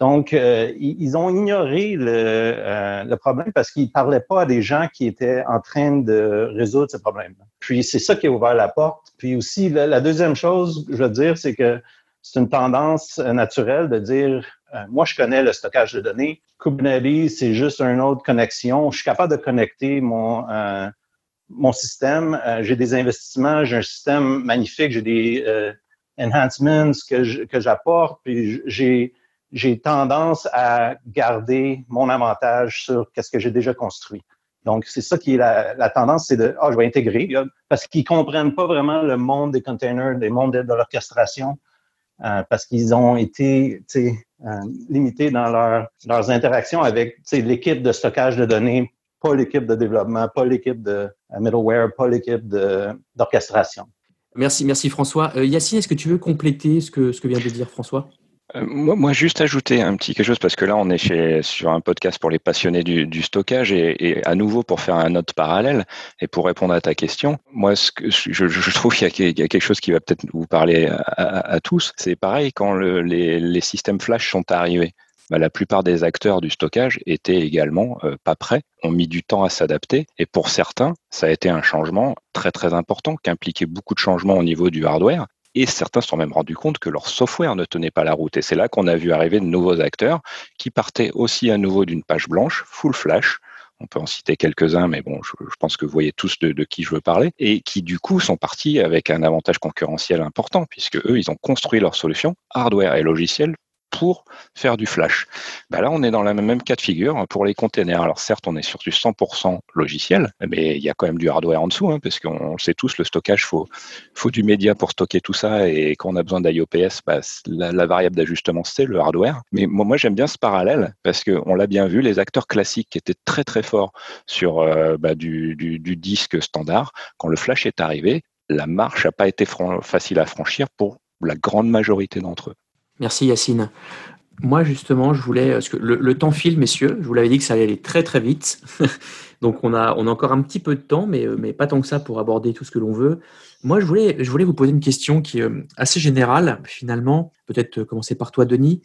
Donc, euh, ils, ont ignoré le, euh, le problème parce qu'ils parlaient pas à des gens qui étaient en train de résoudre ce problème. Puis, c'est ça qui a ouvert la porte. Puis aussi, la, la deuxième chose, je veux dire, c'est que c'est une tendance naturelle de dire moi, je connais le stockage de données. Kubernetes, c'est juste une autre connexion. Je suis capable de connecter mon, euh, mon système. Euh, j'ai des investissements, j'ai un système magnifique, j'ai des enhancements que j'apporte, puis j'ai j'ai tendance à garder mon avantage sur qu'est-ce que j'ai déjà construit. Donc, c'est ça qui est la, la tendance, c'est de, ah, je vais intégrer, parce qu'ils comprennent pas vraiment le monde des containers, des mondes de l'orchestration. Euh, parce qu'ils ont été euh, limités dans leur, leurs interactions avec l'équipe de stockage de données, pas l'équipe de développement, pas l'équipe de euh, middleware, pas l'équipe d'orchestration. Merci, merci François. Yacine, est-ce que tu veux compléter ce que, ce que vient de dire François? Euh, moi, moi, juste ajouter un petit quelque chose parce que là, on est sur un podcast pour les passionnés du, stockage et, à nouveau pour faire un autre parallèle et pour répondre à ta question. Moi, ce que je, je trouve qu'il y, a quelque chose qui va peut-être vous parler à, tous. C'est pareil quand le, les, les, systèmes flash sont arrivés. Bah, la plupart des acteurs du stockage étaient également euh, pas prêts, ont mis du temps à s'adapter et pour certains, ça a été un changement très très important qui impliquait beaucoup de changements au niveau du hardware et certains se sont même rendus compte que leur software ne tenait pas la route. Et c'est là qu'on a vu arriver de nouveaux acteurs qui partaient aussi à nouveau d'une page blanche, full flash. On peut en citer quelques-uns, mais bon, je, pense que vous voyez tous de, de, qui je veux parler, et qui du coup sont partis avec un avantage concurrentiel important, puisque eux, ils ont construit leur solution, hardware et logiciel, pour faire du flash. Ben là, on est dans la même cas de figure pour les containers. Alors certes, on est sur du 100% logiciel, mais il y a quand même du hardware en dessous, hein, parce qu'on le sait tous, le stockage, faut faut du média pour stocker tout ça, et quand on a besoin d'IOPS, bah, la, variable d'ajustement, c'est le hardware. Mais moi, j'aime bien ce parallèle, parce qu'on l'a bien vu, les acteurs classiques qui étaient très très forts sur euh, bah, du, du disque standard, quand le flash est arrivé, la marche n'a pas été facile à franchir pour la grande majorité d'entre eux. Merci Yacine. Moi, justement, je voulais. Que le, temps file, messieurs. Je vous l'avais dit que ça allait aller très, très vite. <laughs> Donc, on a, on a encore un petit peu de temps, mais, mais pas tant que ça pour aborder tout ce que l'on veut. Moi, je voulais, je voulais vous poser une question qui est euh, assez générale, finalement. Peut-être euh, commencer par toi, Denis.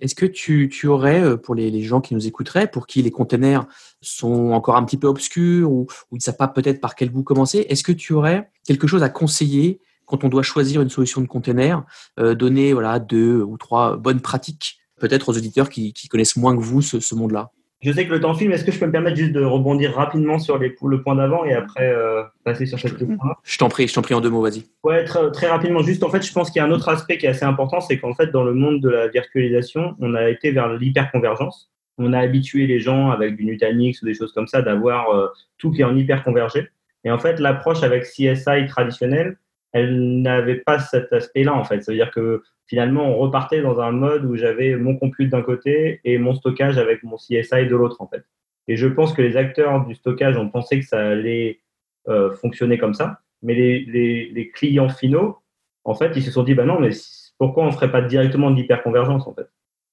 Est-ce que tu, tu, aurais, euh, pour les, les, gens qui nous écouteraient, pour qui les containers sont encore un petit peu obscurs ou, ou ils ne savent pas peut-être par quel bout commencer, est-ce que tu aurais quelque chose à conseiller quand on doit choisir une solution de container, euh, donner voilà, deux ou trois bonnes pratiques, peut-être aux auditeurs qui, qui, connaissent moins que vous ce, ce monde-là je sais que le temps filme. Est-ce que je peux me permettre juste de rebondir rapidement sur les, le point d'avant et après euh, passer sur cette question Je t'en prie, je t'en prie en deux mots, vas-y. Ouais, très, très, rapidement. Juste, en fait, je pense qu'il y a un autre aspect qui est assez important, c'est qu'en fait, dans le monde de la virtualisation, on a été vers l'hyperconvergence. On a habitué les gens avec du Nutanix ou des choses comme ça d'avoir euh, tout qui est en hyper convergé. Et en fait, l'approche avec CSI traditionnelle, elle n'avait pas cet aspect-là, en fait. C'est-à-dire que finalement, on repartait dans un mode où j'avais mon compute d'un côté et mon stockage avec mon CSI de l'autre, en fait. Et je pense que les acteurs du stockage ont pensé que ça allait euh, fonctionner comme ça. Mais les, les, les, clients finaux, en fait, ils se sont dit, bah non, mais pourquoi on ferait pas directement de l'hyperconvergence, en fait?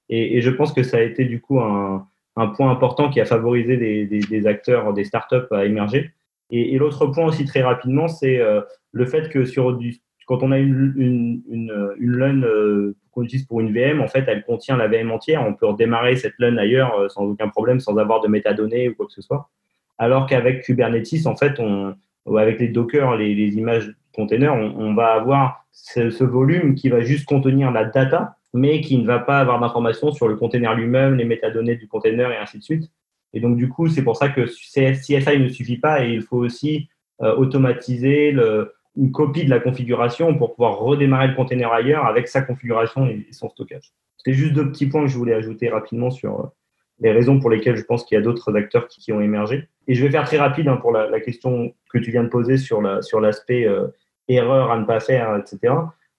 Et, et, je pense que ça a été du coup un, un point important qui a favorisé des, des, des acteurs, des startups à émerger. Et, et l'autre point aussi très rapidement, c'est euh, le fait que sur du, quand on a une, une, une, LUN euh, qu'on utilise pour une VM, en fait, elle contient la VM entière. On peut redémarrer cette LUN ailleurs euh, sans aucun problème, sans avoir de métadonnées ou quoi que ce soit. Alors qu'avec Kubernetes, en fait, on, avec les Docker, les, images containers, on, on, va avoir ce, ce, volume qui va juste contenir la data, mais qui ne va pas avoir d'informations sur le container lui-même, les métadonnées du container et ainsi de suite. Et donc, du coup, c'est pour ça que CSI ne suffit pas et il faut aussi euh, automatiser le, une copie de la configuration pour pouvoir redémarrer le container ailleurs avec sa configuration et son stockage. C'était juste deux petits points que je voulais ajouter rapidement sur, les raisons pour lesquelles je pense qu'il y a d'autres acteurs qui, ont émergé. Et je vais faire très rapide hein, pour la, question que tu viens de poser sur l'aspect sur euh, erreur à ne pas faire, etc.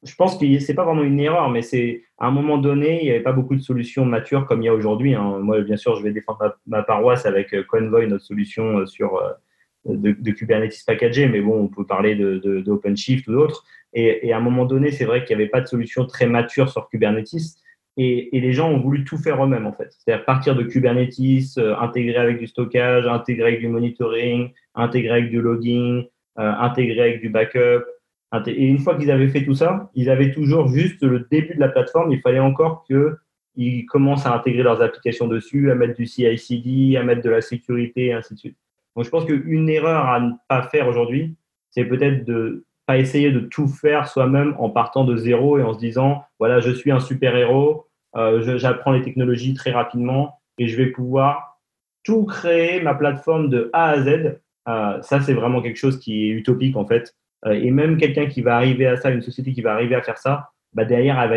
Je pense que c'est pas vraiment une erreur, mais c'est à un moment donné, il n'y avait pas beaucoup de solutions matures comme il y a aujourd'hui. Hein. Moi, bien sûr, je vais défendre ma, paroisse avec euh, Convoy, notre solution euh, de, Kubernetes packagé, mais bon, on peut parler d'OpenShift de, ou d'autres. Et, à un moment donné, c'est vrai qu'il n'y avait pas de solution très mature sur Kubernetes. Et, les gens ont voulu tout faire eux-mêmes, en fait. C'est-à-dire partir de Kubernetes, euh, intégrer avec du stockage, intégrer avec du monitoring, intégrer avec du logging, euh, intégrer avec du backup. Et une fois qu'ils avaient fait tout ça, ils avaient toujours juste le début de la plateforme. Il fallait encore qu'ils commencent à intégrer leurs applications dessus, à mettre du CI/CD, à mettre de la sécurité, et ainsi de suite. Donc, je pense qu'une erreur à ne pas faire aujourd'hui, c'est peut-être de pas essayer de tout faire soi-même en partant de zéro et en se disant voilà je suis un super héros euh, j'apprends les technologies très rapidement et je vais pouvoir tout créer, ma plateforme de A à Z. Euh, ça, c'est vraiment quelque chose qui est utopique en fait. Euh, et même quelqu'un qui va arriver à ça, une société qui va arriver à faire ça, bah derrière, elle va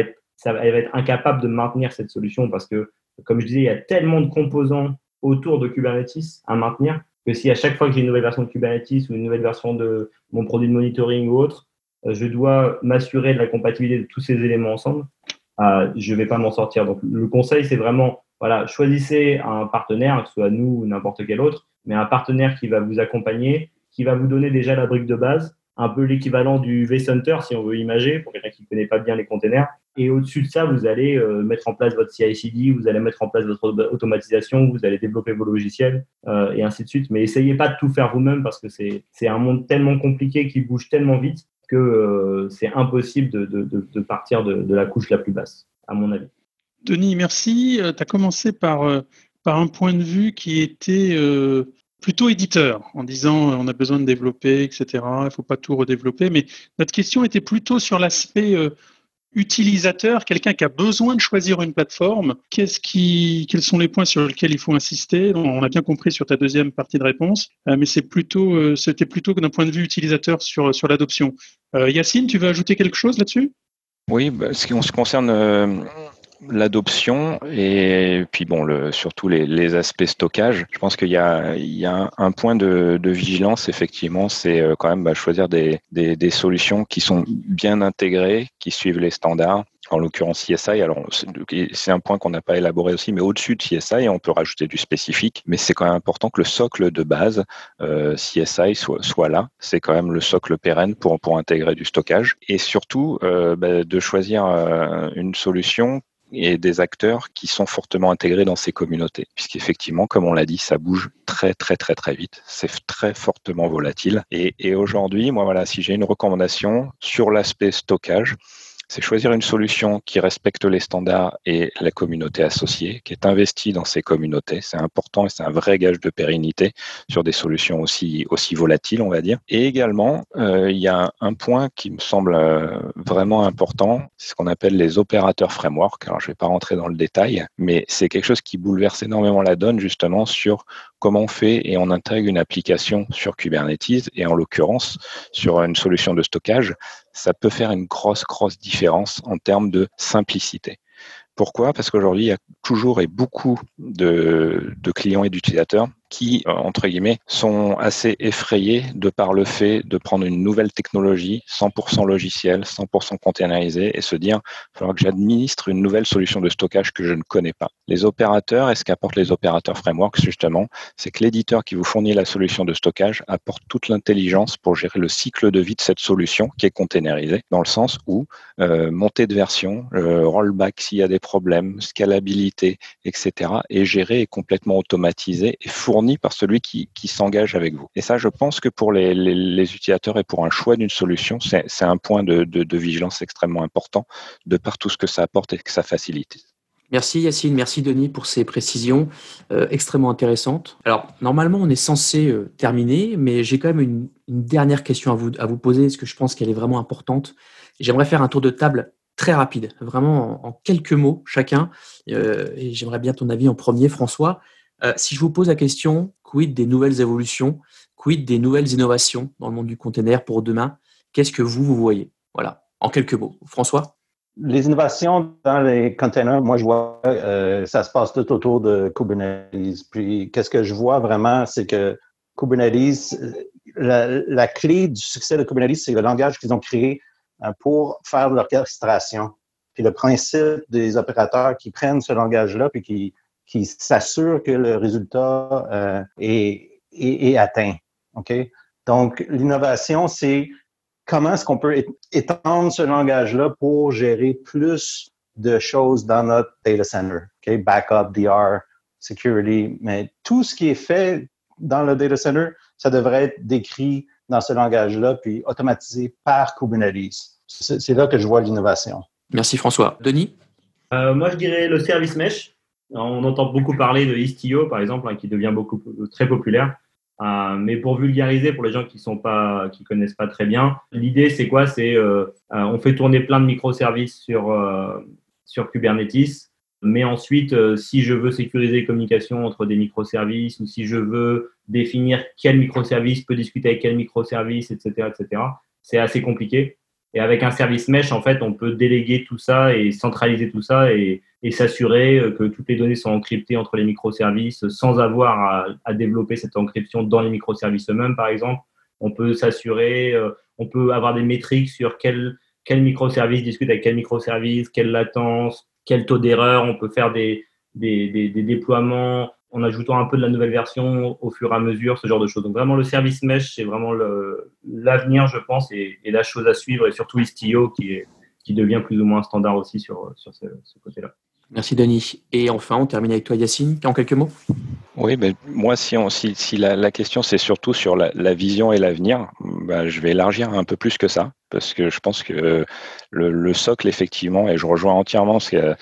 être incapable de maintenir cette solution parce que, comme je disais, il y a tellement de composants autour de Kubernetes à maintenir que si à chaque fois que j'ai une nouvelle version de Kubernetes ou une nouvelle version de mon produit de monitoring ou autre, je dois m'assurer de la compatibilité de tous ces éléments ensemble, euh, je ne vais pas m'en sortir. Donc, le conseil, c'est vraiment, voilà, choisissez un partenaire, que ce soit nous ou n'importe quel autre, mais un partenaire qui va vous accompagner, qui va vous donner déjà la brique de base, un peu l'équivalent du vCenter, si on veut imager, pour quelqu'un qui ne connaît pas bien les containers. Et au-dessus de ça, vous allez euh, mettre en place votre CI/CD, vous allez mettre en place votre automatisation, vous allez développer vos logiciels euh, et ainsi de suite. Mais essayez pas de tout faire vous-même parce que c'est un monde tellement compliqué qui bouge tellement vite que euh, c'est impossible de, partir de, la couche la plus basse, à mon avis. Denis, merci. Tu as commencé par, par un point de vue qui était plutôt éditeur, en disant on a besoin de développer, etc. Il ne faut pas tout redévelopper. Mais notre question était plutôt sur l'aspect utilisateur, quelqu'un qui a besoin de choisir une plateforme, qu'est-ce qui, quels sont les points sur lesquels il faut insister? On a bien compris sur ta deuxième partie de réponse, euh, mais c'est plutôt, euh, c'était plutôt d'un point de vue utilisateur sur, sur l'adoption. Euh, Yacine, tu veux ajouter quelque chose là-dessus? Oui, bah, ce qui concerne l'adoption et puis bon, le, surtout les, les, aspects stockage. Je pense qu'il y a, il y a un, point de, de, vigilance, effectivement, c'est euh, quand même bah, choisir des, des, des, solutions qui sont bien intégrées, qui suivent les standards. En l'occurrence CSI, alors c'est un point qu'on n'a pas élaboré aussi, mais au-dessus de CSI, on peut rajouter du spécifique, mais c'est quand même important que le socle de base euh, CSI soit, soit là. C'est quand même le socle pérenne pour, pour intégrer du stockage et surtout euh, bah, de choisir euh, une solution et des acteurs qui sont fortement intégrés dans ces communautés. Puisqu'effectivement, comme on l'a dit, ça bouge très très très très vite. C'est très fortement volatile. Et, et aujourd'hui, moi voilà, si j'ai une recommandation sur l'aspect stockage, c'est choisir une solution qui respecte les standards et la communauté associée, qui est investie dans ces communautés. C'est important et c'est un vrai gage de pérennité sur des solutions aussi, volatiles, on va dire. Et également, euh, il y a un point qui me semble euh, vraiment important, c'est ce qu'on appelle les opérateurs framework. Alors, je ne vais pas rentrer dans le détail, mais c'est quelque chose qui bouleverse énormément la donne justement sur comment on fait et on intègre une application sur Kubernetes et en l'occurrence sur une solution de stockage ça peut faire une grosse, grosse différence en termes de simplicité. Pourquoi? Parce qu'aujourd'hui, il y a toujours et beaucoup de, clients et d'utilisateurs qui, euh, entre guillemets, sont assez effrayés de par le fait de prendre une nouvelle technologie 100% logiciel, 100% containerisé et se dire, il faudra que j'administre une nouvelle solution de stockage que je ne connais pas. Les opérateurs, et ce qu'apportent les opérateurs frameworks, justement, c'est que l'éditeur qui vous fournit la solution de stockage apporte toute l'intelligence pour gérer le cycle de vie de cette solution qui est containerisée, dans le sens où euh, montée de version, euh, rollback s'il y a des problèmes, scalabilité, etc., est géré et complètement automatisé et fourni par celui qui, s'engage avec vous. Et ça, je pense que pour les, utilisateurs et pour un choix d'une solution, c'est un point de, vigilance extrêmement important de par tout ce que ça apporte et que ça facilite. Merci Yacine, merci Denis pour ces précisions euh, extrêmement intéressantes. Alors normalement on est censé euh, terminer, mais j'ai quand même une, dernière question à vous, à vous poser, parce que je pense qu'elle est vraiment importante. J'aimerais faire un tour de table très rapide, vraiment en, quelques mots chacun, euh, et j'aimerais bien ton avis en premier François. Euh, si je vous pose la question, quid des nouvelles évolutions, quid des nouvelles innovations dans le monde du container pour demain, qu'est-ce que vous, vous voyez? Voilà, en quelques mots. François? Les innovations dans les containers, moi, je vois, euh, ça se passe tout autour de Kubernetes. Puis, qu'est-ce que je vois vraiment, c'est que Kubernetes, la, la, clé du succès de Kubernetes, c'est le langage qu'ils ont créé euh, pour faire l'orchestration. Puis le principe des opérateurs qui prennent ce langage-là puis qui, qui s'assurent que le résultat euh, est, est, est, atteint. OK? Donc, l'innovation, c'est comment est-ce qu'on peut étendre ce langage-là pour gérer plus de choses dans notre data center? Okay? Backup, DR, security, mais tout ce qui est fait dans le data center, ça devrait être décrit dans ce langage-là, puis automatisé par Kubernetes. C'est là que je vois l'innovation. Merci François. Denis? Euh, Moi, je dirais le service mesh. On entend beaucoup parler de Istio, par exemple, hein, qui devient beaucoup très populaire. Euh, mais pour vulgariser, pour les gens qui sont pas, qui connaissent pas très bien, l'idée c'est quoi? C'est euh, euh, on fait tourner plein de microservices sur sur Kubernetes, mais ensuite, si je veux sécuriser les communications entre des microservices ou si je veux définir quel microservice peut discuter avec quel microservice, etc., etc., c'est assez compliqué. Et avec un service mesh, en fait, on peut déléguer tout ça et centraliser tout ça et, et s'assurer euh, que toutes les données sont encryptées entre les microservices sans avoir à, à développer cette encryption dans les microservices eux-mêmes, par exemple. On peut s'assurer, euh, on peut avoir des métriques sur quel, quel microservice discute avec quel microservice, quelle latence, quel taux d'erreur. On peut faire des, des, des, des déploiements en ajoutant un peu de la nouvelle version au fur et à mesure, ce genre de choses. Donc vraiment, le service mesh, c'est vraiment l'avenir, je pense, et, et, la chose à suivre, et surtout Istio qui, est, qui devient plus ou moins standard aussi sur, sur ce, ce côté-là. Merci Denis. Et enfin, on termine avec toi Yacine, en quelques mots? Oui, ben, moi, si, on, si, si la, la, question c'est surtout sur la, la vision et l'avenir, ben, je vais élargir un peu plus que ça, parce que je pense que le, le socle, effectivement, et je rejoins entièrement ce qu'a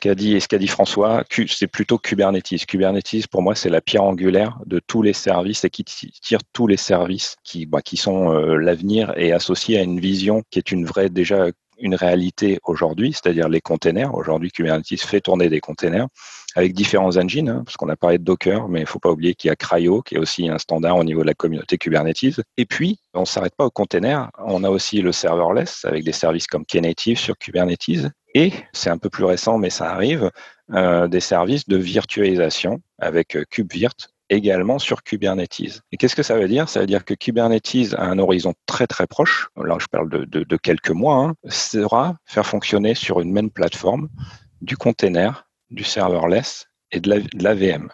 qu'a dit, qu'a dit François, c'est plutôt Kubernetes. Kubernetes, pour moi, c'est la pierre angulaire de tous les services et qui tire tous les services qui, bah, qui sont euh, l'avenir et associé à une vision qui est une vraie déjà une réalité aujourd'hui, c'est-à-dire les containers. Aujourd'hui, Kubernetes fait tourner des containers avec différents engines, hein, parce qu'on a parlé de Docker, mais il ne faut pas oublier qu'il y a Cryo, qui est aussi un standard au niveau de la communauté Kubernetes. Et puis, on ne s'arrête pas aux containers, on a aussi le serverless, avec des services comme Knative sur Kubernetes. Et, c'est un peu plus récent, mais ça arrive, euh, des services de virtualisation avec KubeVirt, également sur Kubernetes. Et qu'est-ce que ça veut dire? Ça veut dire que Kubernetes, à un horizon très très proche, là je parle de quelques mois, hein, sera faire fonctionner sur une même plateforme du container, du serverless et de la, VM.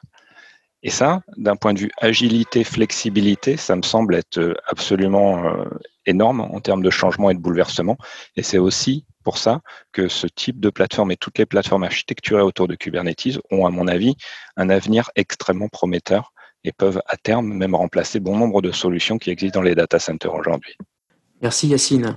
Et ça, d'un point de vue agilité, flexibilité, ça me semble être absolument euh, énorme en termes de changement et de bouleversement. Et c'est aussi pour ça que ce type de plateforme et toutes les plateformes architecturées autour de Kubernetes ont, à mon avis, un avenir extrêmement prometteur et peuvent à terme même remplacer bon nombre de solutions qui existent dans les data centers aujourd'hui. Merci Yacine.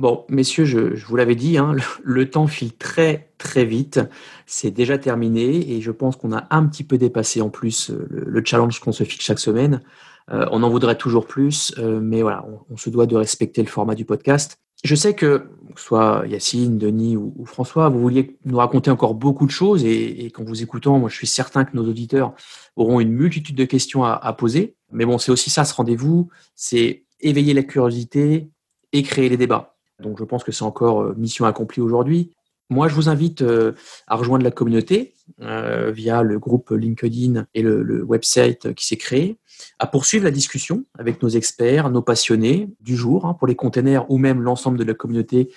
Bon, messieurs, je, je vous l'avais dit, hein, le, temps file très très vite. C'est déjà terminé et je pense qu'on a un petit peu dépassé en plus le, le challenge qu'on se fixe chaque semaine. Euh, on en voudrait toujours plus, euh, mais voilà, on, on, se doit de respecter le format du podcast. Je sais que, que soit Yacine, Denis ou, ou, François, vous vouliez nous raconter encore beaucoup de choses et, et qu'en vous écoutant, moi je suis certain que nos auditeurs auront une multitude de questions à, à poser. Mais bon, c'est aussi ça ce rendez-vous, c'est éveiller la curiosité et créer les débats. Donc je pense que c'est encore euh, mission accomplie aujourd'hui. Moi, je vous invite euh, à rejoindre la communauté euh, via le groupe LinkedIn et le, website qui s'est créé, à poursuivre la discussion avec nos experts, nos passionnés du jour hein, pour les containers ou même l'ensemble de la communauté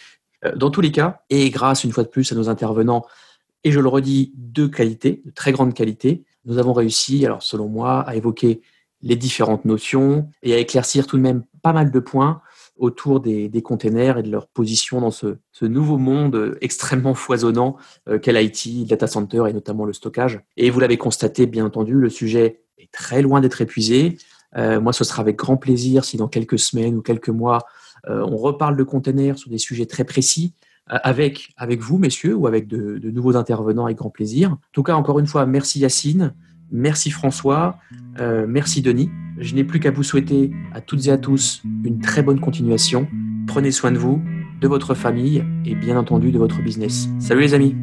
dans tous les cas. Et grâce une fois de plus à nos intervenants, et je le redis, de qualité, de très grande qualité, nous avons réussi, alors selon moi, à évoquer les différentes notions et à éclaircir tout de même pas mal de points autour des, des containers et de leur position dans ce, ce nouveau monde extrêmement foisonnant euh, qu'est l'IT, le data center et notamment le stockage. Et vous l'avez constaté, bien entendu, le sujet est très loin d'être épuisé. Euh, moi, ce sera avec grand plaisir si dans quelques semaines ou quelques mois, euh, on reparle de containers sur des sujets très précis euh, avec, avec vous, messieurs, ou avec de, nouveaux intervenants avec grand plaisir. En tout cas, encore une fois, merci Yacine, merci François, euh, merci Denis. Je n'ai plus qu'à vous souhaiter à toutes et à tous une très bonne continuation. Prenez soin de vous, de votre famille et bien entendu de votre business. Salut les amis